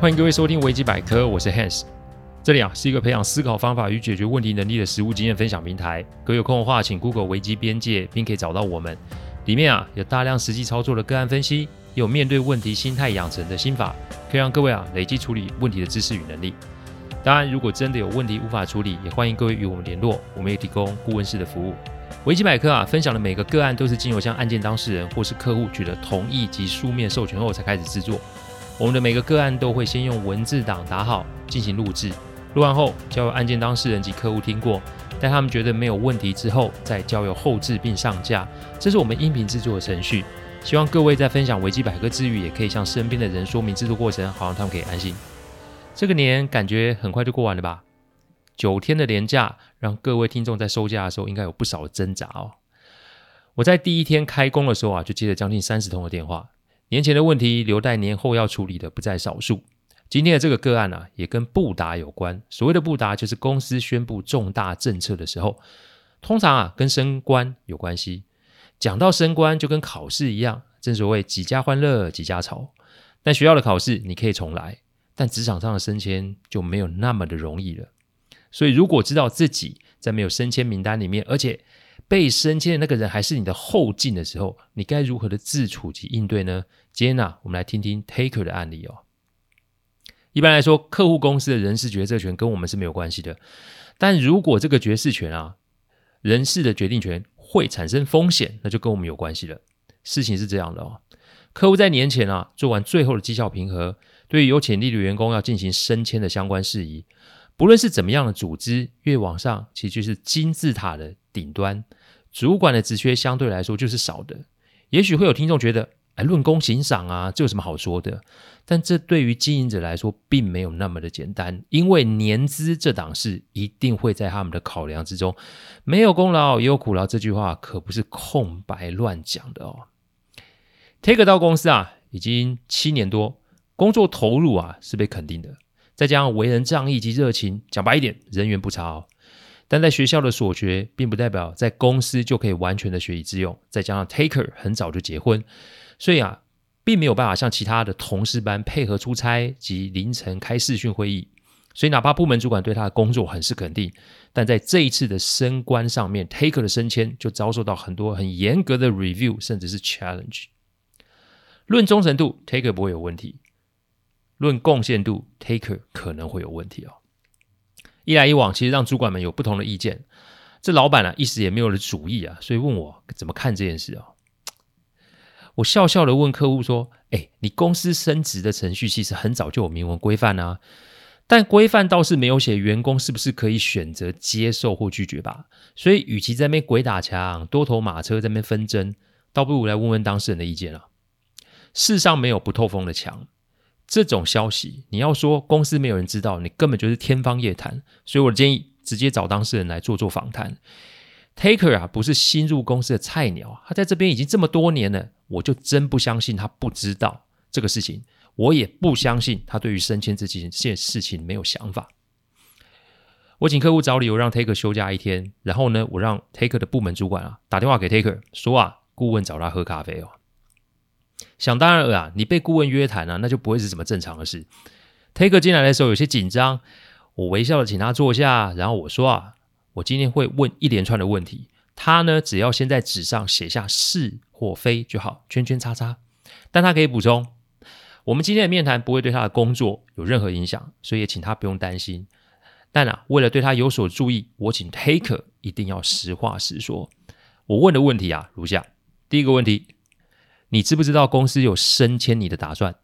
欢迎各位收听维基百科，我是 Hans。这里啊是一个培养思考方法与解决问题能力的实务经验分享平台。各位有空的话，请 Google 维基边界，并可以找到我们。里面啊有大量实际操作的个案分析，有面对问题心态养成的心法，可以让各位啊累积处理问题的知识与能力。当然，如果真的有问题无法处理，也欢迎各位与我们联络，我们也提供顾问式的服务。维基百科啊分享的每个个案都是经由向案件当事人或是客户取得同意及书面授权后才开始制作。我们的每个个案都会先用文字档打好进行录制，录完后交由案件当事人及客户听过，待他们觉得没有问题之后，再交由后制并上架。这是我们音频制作的程序。希望各位在分享维基百科之余，也可以向身边的人说明制作过程，好让他们可以安心。这个年感觉很快就过完了吧？九天的连假，让各位听众在收假的时候应该有不少的挣扎哦。我在第一天开工的时候啊，就接了将近三十通的电话。年前的问题留待年后要处理的不在少数。今天的这个个案啊，也跟布达有关。所谓的布达，就是公司宣布重大政策的时候，通常啊跟升官有关系。讲到升官，就跟考试一样，正所谓几家欢乐几家愁。但学校的考试你可以重来，但职场上的升迁就没有那么的容易了。所以，如果知道自己在没有升迁名单里面，而且被升迁的那个人还是你的后进的时候，你该如何的自处及应对呢？今天呢、啊，我们来听听 Taker 的案例哦。一般来说，客户公司的人事决策权跟我们是没有关系的。但如果这个决策权啊，人事的决定权会产生风险，那就跟我们有关系了。事情是这样的哦，客户在年前啊做完最后的绩效评核，对于有潜力的员工要进行升迁的相关事宜，不论是怎么样的组织，越往上其实就是金字塔的顶端。主管的职缺相对来说就是少的，也许会有听众觉得，哎，论功行赏啊，这有什么好说的？但这对于经营者来说，并没有那么的简单，因为年资这档事一定会在他们的考量之中。没有功劳也有苦劳，这句话可不是空白乱讲的哦。Take 到公司啊，已经七年多，工作投入啊是被肯定的，再加上为人仗义及热情，讲白一点，人缘不差哦。但在学校的所学，并不代表在公司就可以完全的学以致用。再加上 Taker 很早就结婚，所以啊，并没有办法像其他的同事般配合出差及凌晨开视讯会议。所以，哪怕部门主管对他的工作很是肯定，但在这一次的升官上面，Taker 的升迁就遭受到很多很严格的 review，甚至是 challenge。论忠诚度，Taker 不会有问题；论贡献度，Taker 可能会有问题哦。一来一往，其实让主管们有不同的意见。这老板啊，一时也没有了主意啊，所以问我怎么看这件事啊？我笑笑的问客户说：“哎，你公司升职的程序其实很早就有明文规范啊，但规范倒是没有写员工是不是可以选择接受或拒绝吧？所以，与其在那边鬼打墙、多头马车在那边纷争，倒不如来问问当事人的意见啊。世上没有不透风的墙。”这种消息，你要说公司没有人知道，你根本就是天方夜谭。所以我建议，直接找当事人来做做访谈。Taker 啊，不是新入公司的菜鸟，他在这边已经这么多年了，我就真不相信他不知道这个事情。我也不相信他对于升迁这件事情没有想法。我请客户找理由让 Taker 休假一天，然后呢，我让 Taker 的部门主管啊打电话给 Taker 说啊，顾问找他喝咖啡哦。想当然了啊，你被顾问约谈啊，那就不会是什么正常的事。Taker 进来的时候有些紧张，我微笑的请他坐下，然后我说啊，我今天会问一连串的问题，他呢只要先在纸上写下是或非就好，圈圈叉叉。但他可以补充，我们今天的面谈不会对他的工作有任何影响，所以也请他不用担心。但啊，为了对他有所注意，我请 Taker 一定要实话实说。我问的问题啊如下：第一个问题。你知不知道公司有升迁你的打算？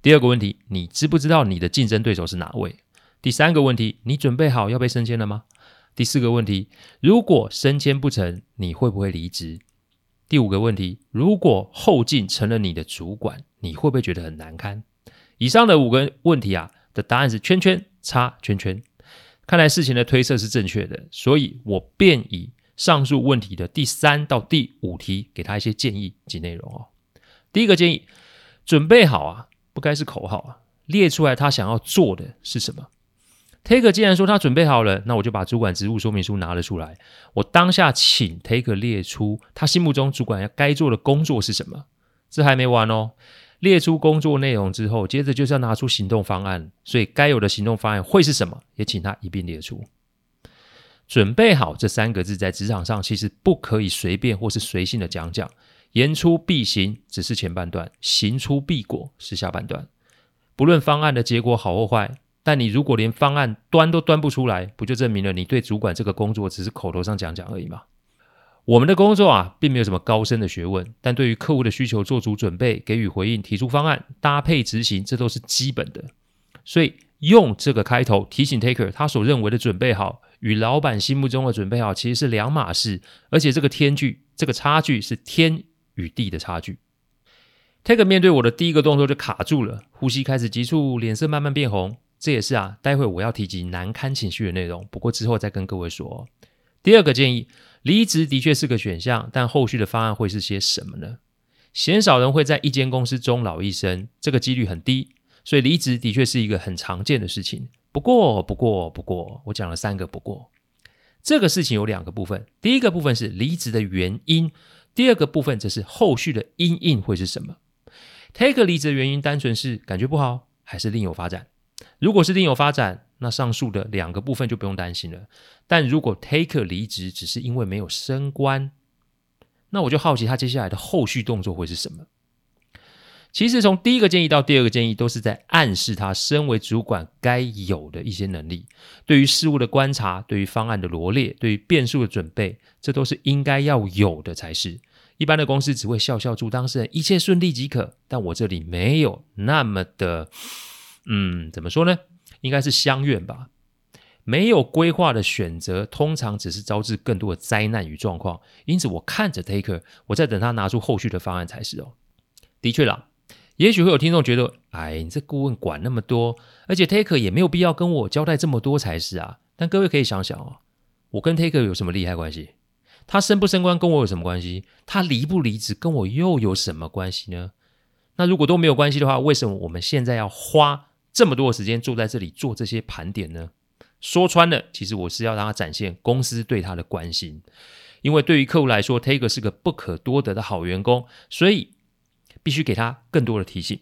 第二个问题，你知不知道你的竞争对手是哪位？第三个问题，你准备好要被升迁了吗？第四个问题，如果升迁不成，你会不会离职？第五个问题，如果后进成了你的主管，你会不会觉得很难堪？以上的五个问题啊的答案是圈圈叉圈圈。看来事情的推测是正确的，所以我便以上述问题的第三到第五题给他一些建议及内容哦。第一个建议，准备好啊，不该是口号啊，列出来他想要做的是什么。Take 既然说他准备好了，那我就把主管职务说明书拿了出来。我当下请 Take 列出他心目中主管要该做的工作是什么。这还没完哦列出工作内容之后，接着就是要拿出行动方案。所以该有的行动方案会是什么？也请他一并列出。准备好这三个字在职场上其实不可以随便或是随性的讲讲。言出必行只是前半段，行出必果是下半段。不论方案的结果好或坏，但你如果连方案端都端不出来，不就证明了你对主管这个工作只是口头上讲讲而已吗？我们的工作啊，并没有什么高深的学问，但对于客户的需求做足准备，给予回应，提出方案，搭配执行，这都是基本的。所以用这个开头提醒 Taker，他所认为的准备好，与老板心目中的准备好其实是两码事，而且这个天距，这个差距是天与地的差距。Taker 面对我的第一个动作就卡住了，呼吸开始急促，脸色慢慢变红。这也是啊，待会我要提及难堪情绪的内容，不过之后再跟各位说。第二个建议。离职的确是个选项，但后续的方案会是些什么呢？鲜少人会在一间公司终老一生，这个几率很低，所以离职的确是一个很常见的事情。不过，不过，不过，我讲了三个不过。这个事情有两个部分，第一个部分是离职的原因，第二个部分则是后续的因应会是什么。Take 离职的原因单纯是感觉不好，还是另有发展？如果是另有发展，那上述的两个部分就不用担心了。但如果 Take 离职只是因为没有升官，那我就好奇他接下来的后续动作会是什么。其实从第一个建议到第二个建议，都是在暗示他身为主管该有的一些能力，对于事物的观察，对于方案的罗列，对于变数的准备，这都是应该要有的才是。一般的公司只会笑笑祝当事人一切顺利即可，但我这里没有那么的。嗯，怎么说呢？应该是相愿吧。没有规划的选择，通常只是招致更多的灾难与状况。因此，我看着 Taker，我在等他拿出后续的方案才是哦。的确啦，也许会有听众觉得，哎，你这顾问管那么多，而且 Taker 也没有必要跟我交代这么多才是啊。但各位可以想想哦，我跟 Taker 有什么利害关系？他升不升官跟我有什么关系？他离不离职跟我又有什么关系呢？那如果都没有关系的话，为什么我们现在要花？这么多的时间坐在这里做这些盘点呢？说穿了，其实我是要让他展现公司对他的关心。因为对于客户来说，Taker 是个不可多得的好员工，所以必须给他更多的提醒。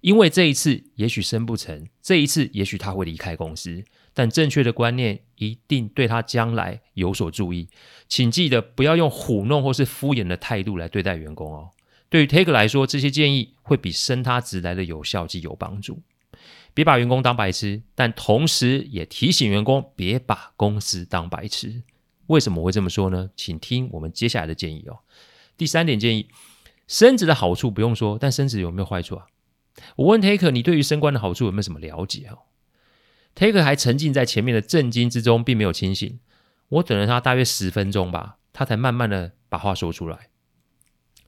因为这一次也许升不成，这一次也许他会离开公司，但正确的观念一定对他将来有所注意。请记得不要用唬弄或是敷衍的态度来对待员工哦。对于 Take 来说，这些建议会比升他职来的有效及有帮助。别把员工当白痴，但同时也提醒员工别把公司当白痴。为什么会这么说呢？请听我们接下来的建议哦。第三点建议，升职的好处不用说，但升职有没有坏处啊？我问 Take，你对于升官的好处有没有什么了解哦？Taker 还沉浸在前面的震惊之中，并没有清醒。我等了他大约十分钟吧，他才慢慢的把话说出来。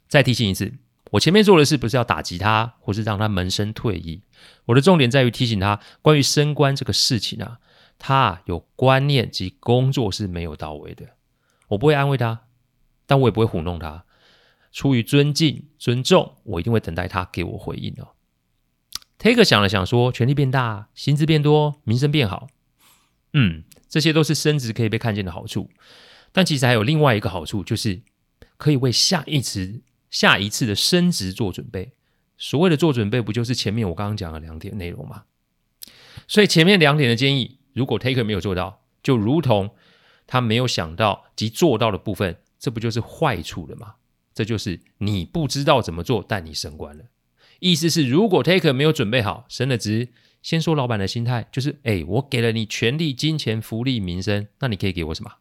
再提醒一次。我前面做的事不是要打击他，或是让他萌生退意。我的重点在于提醒他，关于升官这个事情啊，他有观念及工作是没有到位的。我不会安慰他，但我也不会糊弄他。出于尊敬、尊重，我一定会等待他给我回应哦。Taker 想了想说：权力变大，薪资变多，名声变好。嗯，这些都是升职可以被看见的好处。但其实还有另外一个好处，就是可以为下一次。下一次的升职做准备，所谓的做准备，不就是前面我刚刚讲的两点内容吗？所以前面两点的建议，如果 Taker 没有做到，就如同他没有想到及做到的部分，这不就是坏处了吗？这就是你不知道怎么做，但你升官了。意思是，如果 Taker 没有准备好升了职，先说老板的心态就是：哎，我给了你权力、金钱、福利、名声，那你可以给我什么？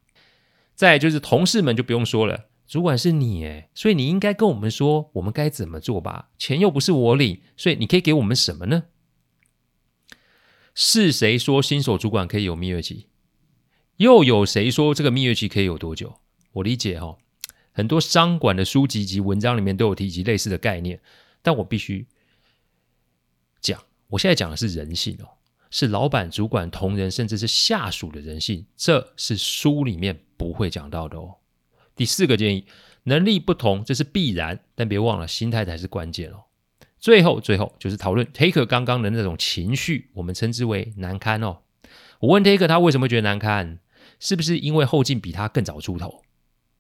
再就是同事们就不用说了。主管是你诶，所以你应该跟我们说我们该怎么做吧？钱又不是我领，所以你可以给我们什么呢？是谁说新手主管可以有蜜月期？又有谁说这个蜜月期可以有多久？我理解哦，很多商管的书籍及文章里面都有提及类似的概念，但我必须讲，我现在讲的是人性哦，是老板、主管、同仁，甚至是下属的人性，这是书里面不会讲到的哦。第四个建议，能力不同，这是必然，但别忘了心态才是关键哦。最后，最后就是讨论 Taker 刚刚的那种情绪，我们称之为难堪哦。我问 Taker 他为什么觉得难堪，是不是因为后进比他更早出头？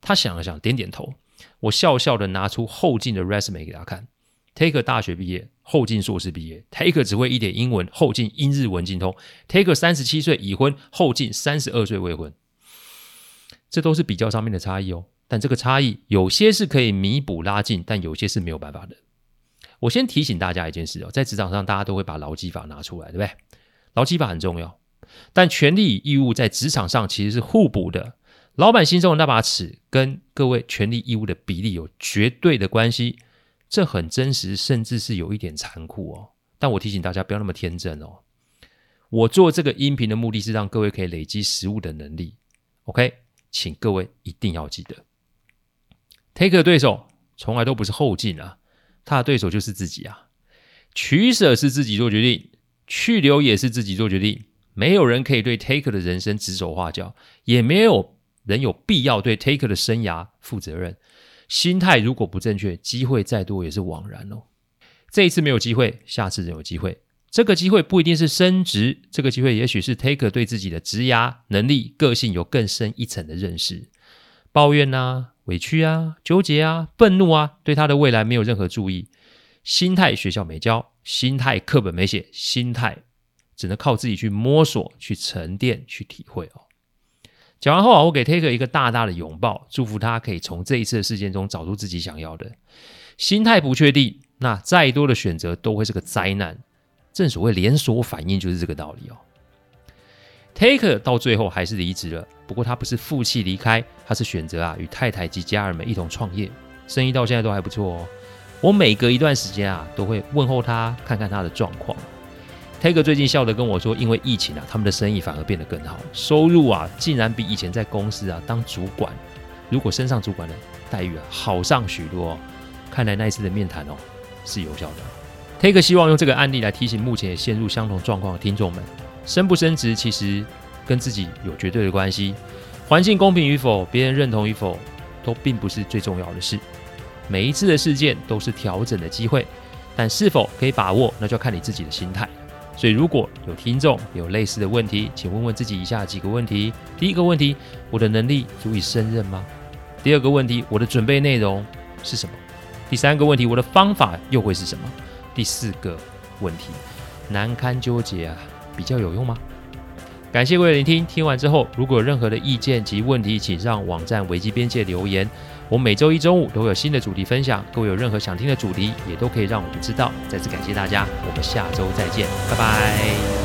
他想了想，点点头。我笑笑的拿出后进的 resume 给他看。Take 大学毕业，后进硕士毕业 Take 只会一点英文，后进英日文精通 Take 三十七岁已婚，后进三十二岁未婚。这都是比较上面的差异哦。但这个差异有些是可以弥补拉近，但有些是没有办法的。我先提醒大家一件事哦，在职场上大家都会把劳基法拿出来，对不对？劳基法很重要，但权利与义务在职场上其实是互补的。老板心中的那把尺跟各位权利义务的比例有绝对的关系，这很真实，甚至是有一点残酷哦。但我提醒大家不要那么天真哦。我做这个音频的目的是让各位可以累积食物的能力。OK，请各位一定要记得，Take 的对手从来都不是后进啊，他的对手就是自己啊。取舍是自己做决定，去留也是自己做决定。没有人可以对 Take 的人生指手画脚，也没有。人有必要对 Take 的生涯负责任，心态如果不正确，机会再多也是枉然哦。这一次没有机会，下次仍有机会。这个机会不一定是升职，这个机会也许是 Taker 对自己的职涯能力、个性有更深一层的认识。抱怨啊、委屈啊、纠结啊、愤怒啊，对他的未来没有任何注意。心态学校没教，心态课本没写，心态只能靠自己去摸索、去沉淀、去体会哦。讲完后啊，我给 Taker 一个大大的拥抱，祝福他可以从这一次的事件中找出自己想要的。心态不确定，那再多的选择都会是个灾难。正所谓连锁反应就是这个道理哦。Taker 到最后还是离职了，不过他不是负气离开，他是选择啊与太太及家人们一同创业，生意到现在都还不错哦。我每隔一段时间啊都会问候他，看看他的状况。Taker 最近笑着跟我说：“因为疫情啊，他们的生意反而变得更好，收入啊竟然比以前在公司啊当主管，如果升上主管的待遇啊好上许多哦。看来那一次的面谈哦是有效的。Taker 希望用这个案例来提醒目前陷入相同状况的听众们：升不升职其实跟自己有绝对的关系，环境公平与否，别人认同与否，都并不是最重要的事。每一次的事件都是调整的机会，但是否可以把握，那就要看你自己的心态。”所以，如果有听众有类似的问题，请问问自己以下几个问题：第一个问题，我的能力足以胜任吗？第二个问题，我的准备内容是什么？第三个问题，我的方法又会是什么？第四个问题，难堪纠结啊，比较有用吗？感谢各位聆听，听完之后，如果有任何的意见及问题，请上网站危机边界留言。我每周一周五都会有新的主题分享，各位有任何想听的主题，也都可以让我们知道。再次感谢大家，我们下周再见，拜拜。